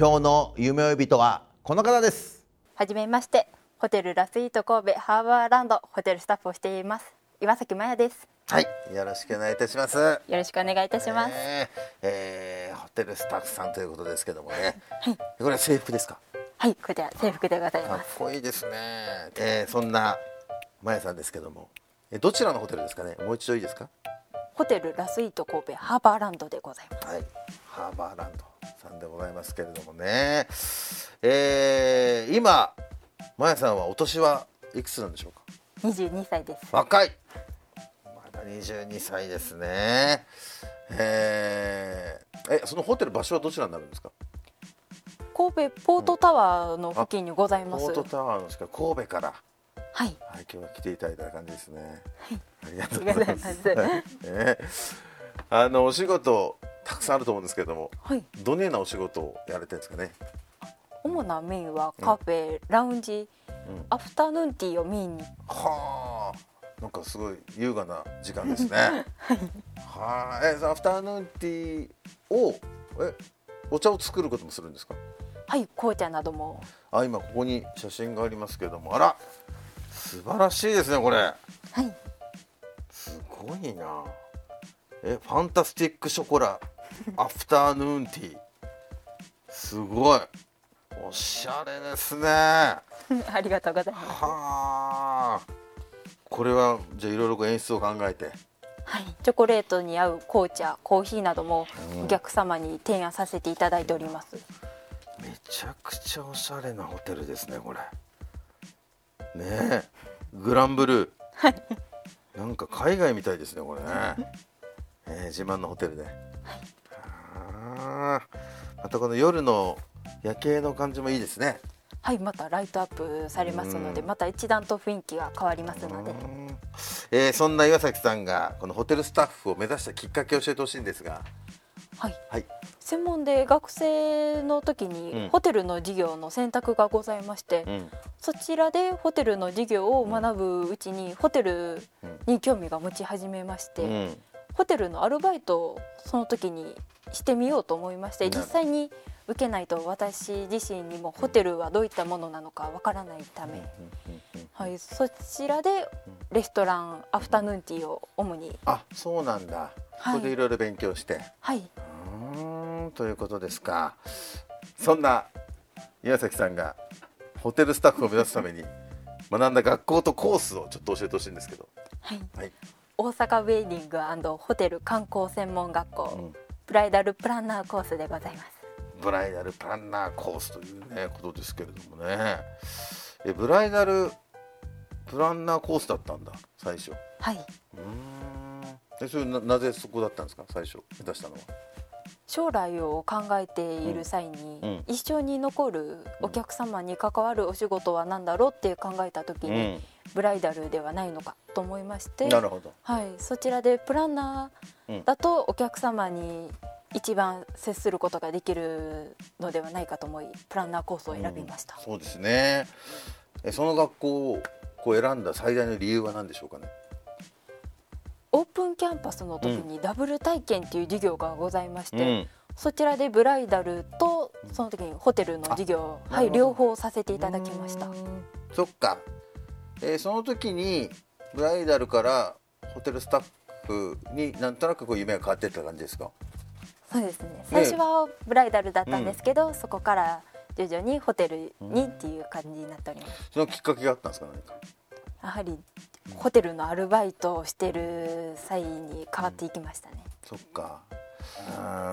今日の夢追い人はこの方です。はじめましてホテルラスイート神戸ハーバーランドホテルスタッフをしています岩崎真也です。はいよろしくお願いいたします。よろしくお願いいたします、えーえーホテルスタッフさんということですけどもね、これは制服ですか？はいこちら制服でございかっますこいいですね、えーそんなまやさんですけども。えどちらのホテルですかね？もう一度いいですか？ホテルラスイート神戸ハーバーランドでございます。はい、ハーバーランドさんでございますけれどもね、えー、今、まやさんはお年はいくつなんでしょうか？22歳です。若い。まだ22歳ですね。えー、えそのホテル場所はどちらになるんですか？神戸ポートタワーの付近にございます、ポートタワーのしか？神戸から、はい。はい、今日は来ていただいた感じですね、ありがとうありがございます。とうございます。ね。あのお仕事たくさんあると思うんですけれどもはい。どのようなお仕事をやられてるんですかね？主なメインはカフェ、ラウンジ、アフタヌーンティーをメインに。はあ、なんかすごい優雅な時間ですね。はい、え、そのアフタヌーンティーを、え、お茶を作ることもするんですか？はい紅茶なども。あ、今ここに写真がありますけれども、あら、素晴らしいですね、これ。はい。すごいな。え、ファンタスティックショコラ、アフタヌーンティー。すごい。おしゃれですね。は ありがとうございます。あ。これはじゃあいろいろ演出を考えて。はい、チョコレートに合う紅茶コーヒーなどもお客様に提案させていただいております、めちゃくちゃおしゃれなホテルですねこれ。ねえ。グランブルー。なんか海外みたいですねこれね、えー自慢のホテルで、あーまたこの夜の夜景の感じもいいですね。はいまたライトアップされますのでうん。また一段と雰囲気が変わりますので。うん。えーそんな岩崎さんがこのホテルスタッフを目指したきっかけを教えてほしいんですが。はい。はい。専門で学生の時うん。にホテルの授業の選択がございまして、うん。そちらでホテルの授業を学ぶうちにホテルに興味が持ち始めまして、うんホテルのアルバイトをその時にしてみようと思いまして実際に受けないと私自身にもホテルはどういったものなのかわからないため、はい、そちらでレストランアフタヌーンティーを主に。あそうなんだ、はい。ここでいろいろ勉強して。はい。うーんということですか。そんな岩崎さんがホテルスタッフを目指すために学んだ学校とコースをちょっと教えてほしいんですけど。はい。はい大阪ウェディングホテル観光専門学校、うん。ブライダルプランナーコースでございます。ブライダルプランナーコースというねことですけれどもね。えブライダルプランナーコースだったんだ最初。うはい。ーん。えそれななぜそこだったんですか最初目指したのは将来を考えている際に、うん。うん一生に残るお客様に関わるお仕事は何だろうって考えた時に、ブライダルではないのかと思いましてなるほど。はい、そちらでプランナーだとお客様に一番接することができるのではないかと思いプランナーコースを選びました、そうですね。えその学校を選んだ最大の理由は何でしょうかね？オープンキャンパスの時にダブル体験っていう授業がございまして、うん。そちらでブライダルとその時にホテルの授業、はい、両方させていただきました。そっか、えーその時にブライダルからホテルスタッフになんとなくこう夢が変わっていった感じですか？そうですね。最初はブライダルだったんですけど、そこから徐々にホテルにっていう感じになっております、そのきっかけがあったんですか何か？やはりホテルのアルバイトをしてる際に変わっていきましたね、そっか。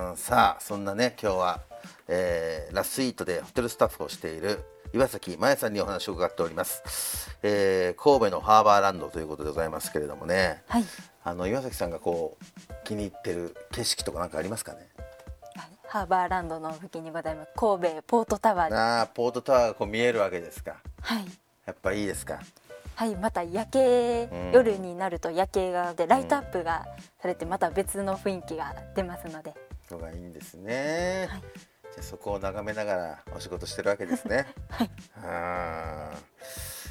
うん。さあそんなね今日は、えーラスイートでホテルスタッフをしている岩崎真也さんにお話を伺っております、えー神戸のハーバーランドということでございますけれどもね。はい。あの岩崎さんがこう気に入ってる景色とかなんかありますかね？ハーバーランドの付近にございます。神戸ポートタワーでああポートタワーがこう見えるわけですか。はい。やっぱいいですか？はい、また夜景、うん夜になると夜景がでライトアップがされてまた別の雰囲気が出ますので、のがいいんですね、はい。じゃあそこを眺めながらお仕事してるわけですね。はい。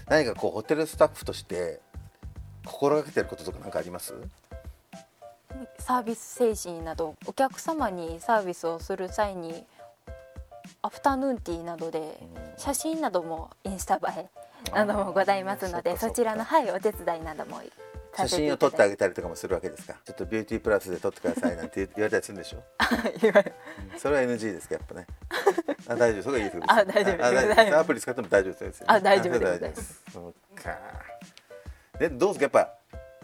何かこうホテルスタッフとして心がけてることとか何かあります？サービス精神などお客様にサービスをする際にアフタヌーンティーなどで写真などもインスタ映えなどもございますのでそちらの、はい、お手伝いなども写真を撮ってあげたりとかもするわけですか？ちょっとビューティープラスで撮ってくださいなんて言言われたりするんでしょ？言われうん。それは NG ですかやっぱね。あ大丈夫それはいいですあ大丈夫です。アプリ使っても大丈夫ですよあ大丈夫です。あそうか。でどうですか？やっぱ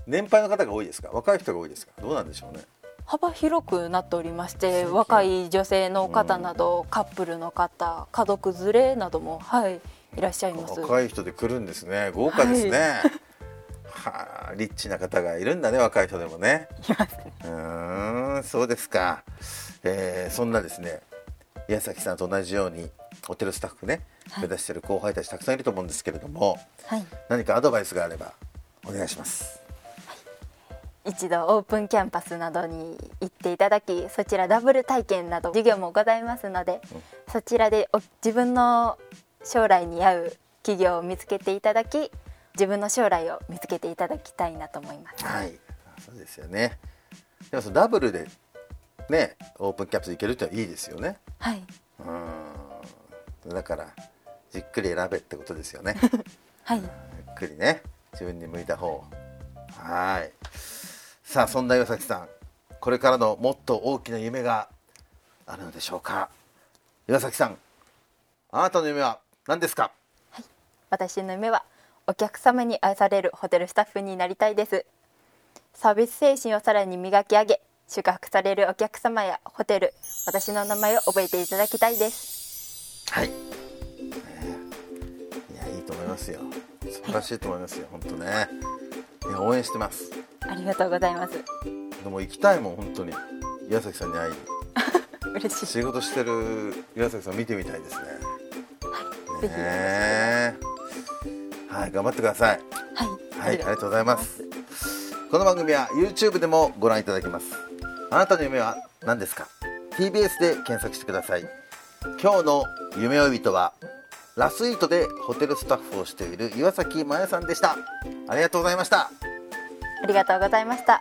年配の方が多いですか？若い人が多いですか？どうなんでしょうね？幅広くなっておりまして若い女性の方など、カップルの方家族連れなども、はい、いらっしゃいます。若い人で来るんですね。豪華ですね、はあリッチな方がいるんだね若い人でもね。いますね。うーんそうですか、えーそんなですね矢崎さんと同じようにホテルスタッフね目指してる後輩たちたくさんいると思うんですけれどもはい。何かアドバイスがあればお願いします。一度オープンキャンパスなどに行っていただきそちらダブル体験など授業もございますので、そちらでお自分の将来に合う企業を見つけていただき自分の将来を見つけていただきたいなと思います。はい。そうですよね。でもそのダブルでねオープンキャンパス行けるってのはいいですよね。はい、うん。だからじっくり選べってことですよね。はい、ゆっくりね自分に向いた方はい。さあそんな岩崎さん。これからのもっと大きな夢があるのでしょうか。岩崎さんあなたの夢は？何ですか？私の夢はお客様に愛されるホテルスタッフになりたいです。サービス精神をさらに磨き上げ宿泊されるお客様やホテル私の名前を覚えていただきたいです。はい、ね。いやいいと思いますよ。素晴らしいと思いますよ。本当ね。いや応援してます。ありがとうございます。でも行きたいもん本当に。岩崎さんに会いに。嬉しい。仕事してる岩崎さん見てみたいですねぜひねはい頑張ってくださいはい、はい、ありがとうございます。この番組は YouTube でもご覧いただけます。あなたの夢は何ですか ?TBS で検索してください。今日の夢追い人は、ラスイートでホテルスタッフをしている岩崎真也さんでした。ありがとうございました。ありがとうございました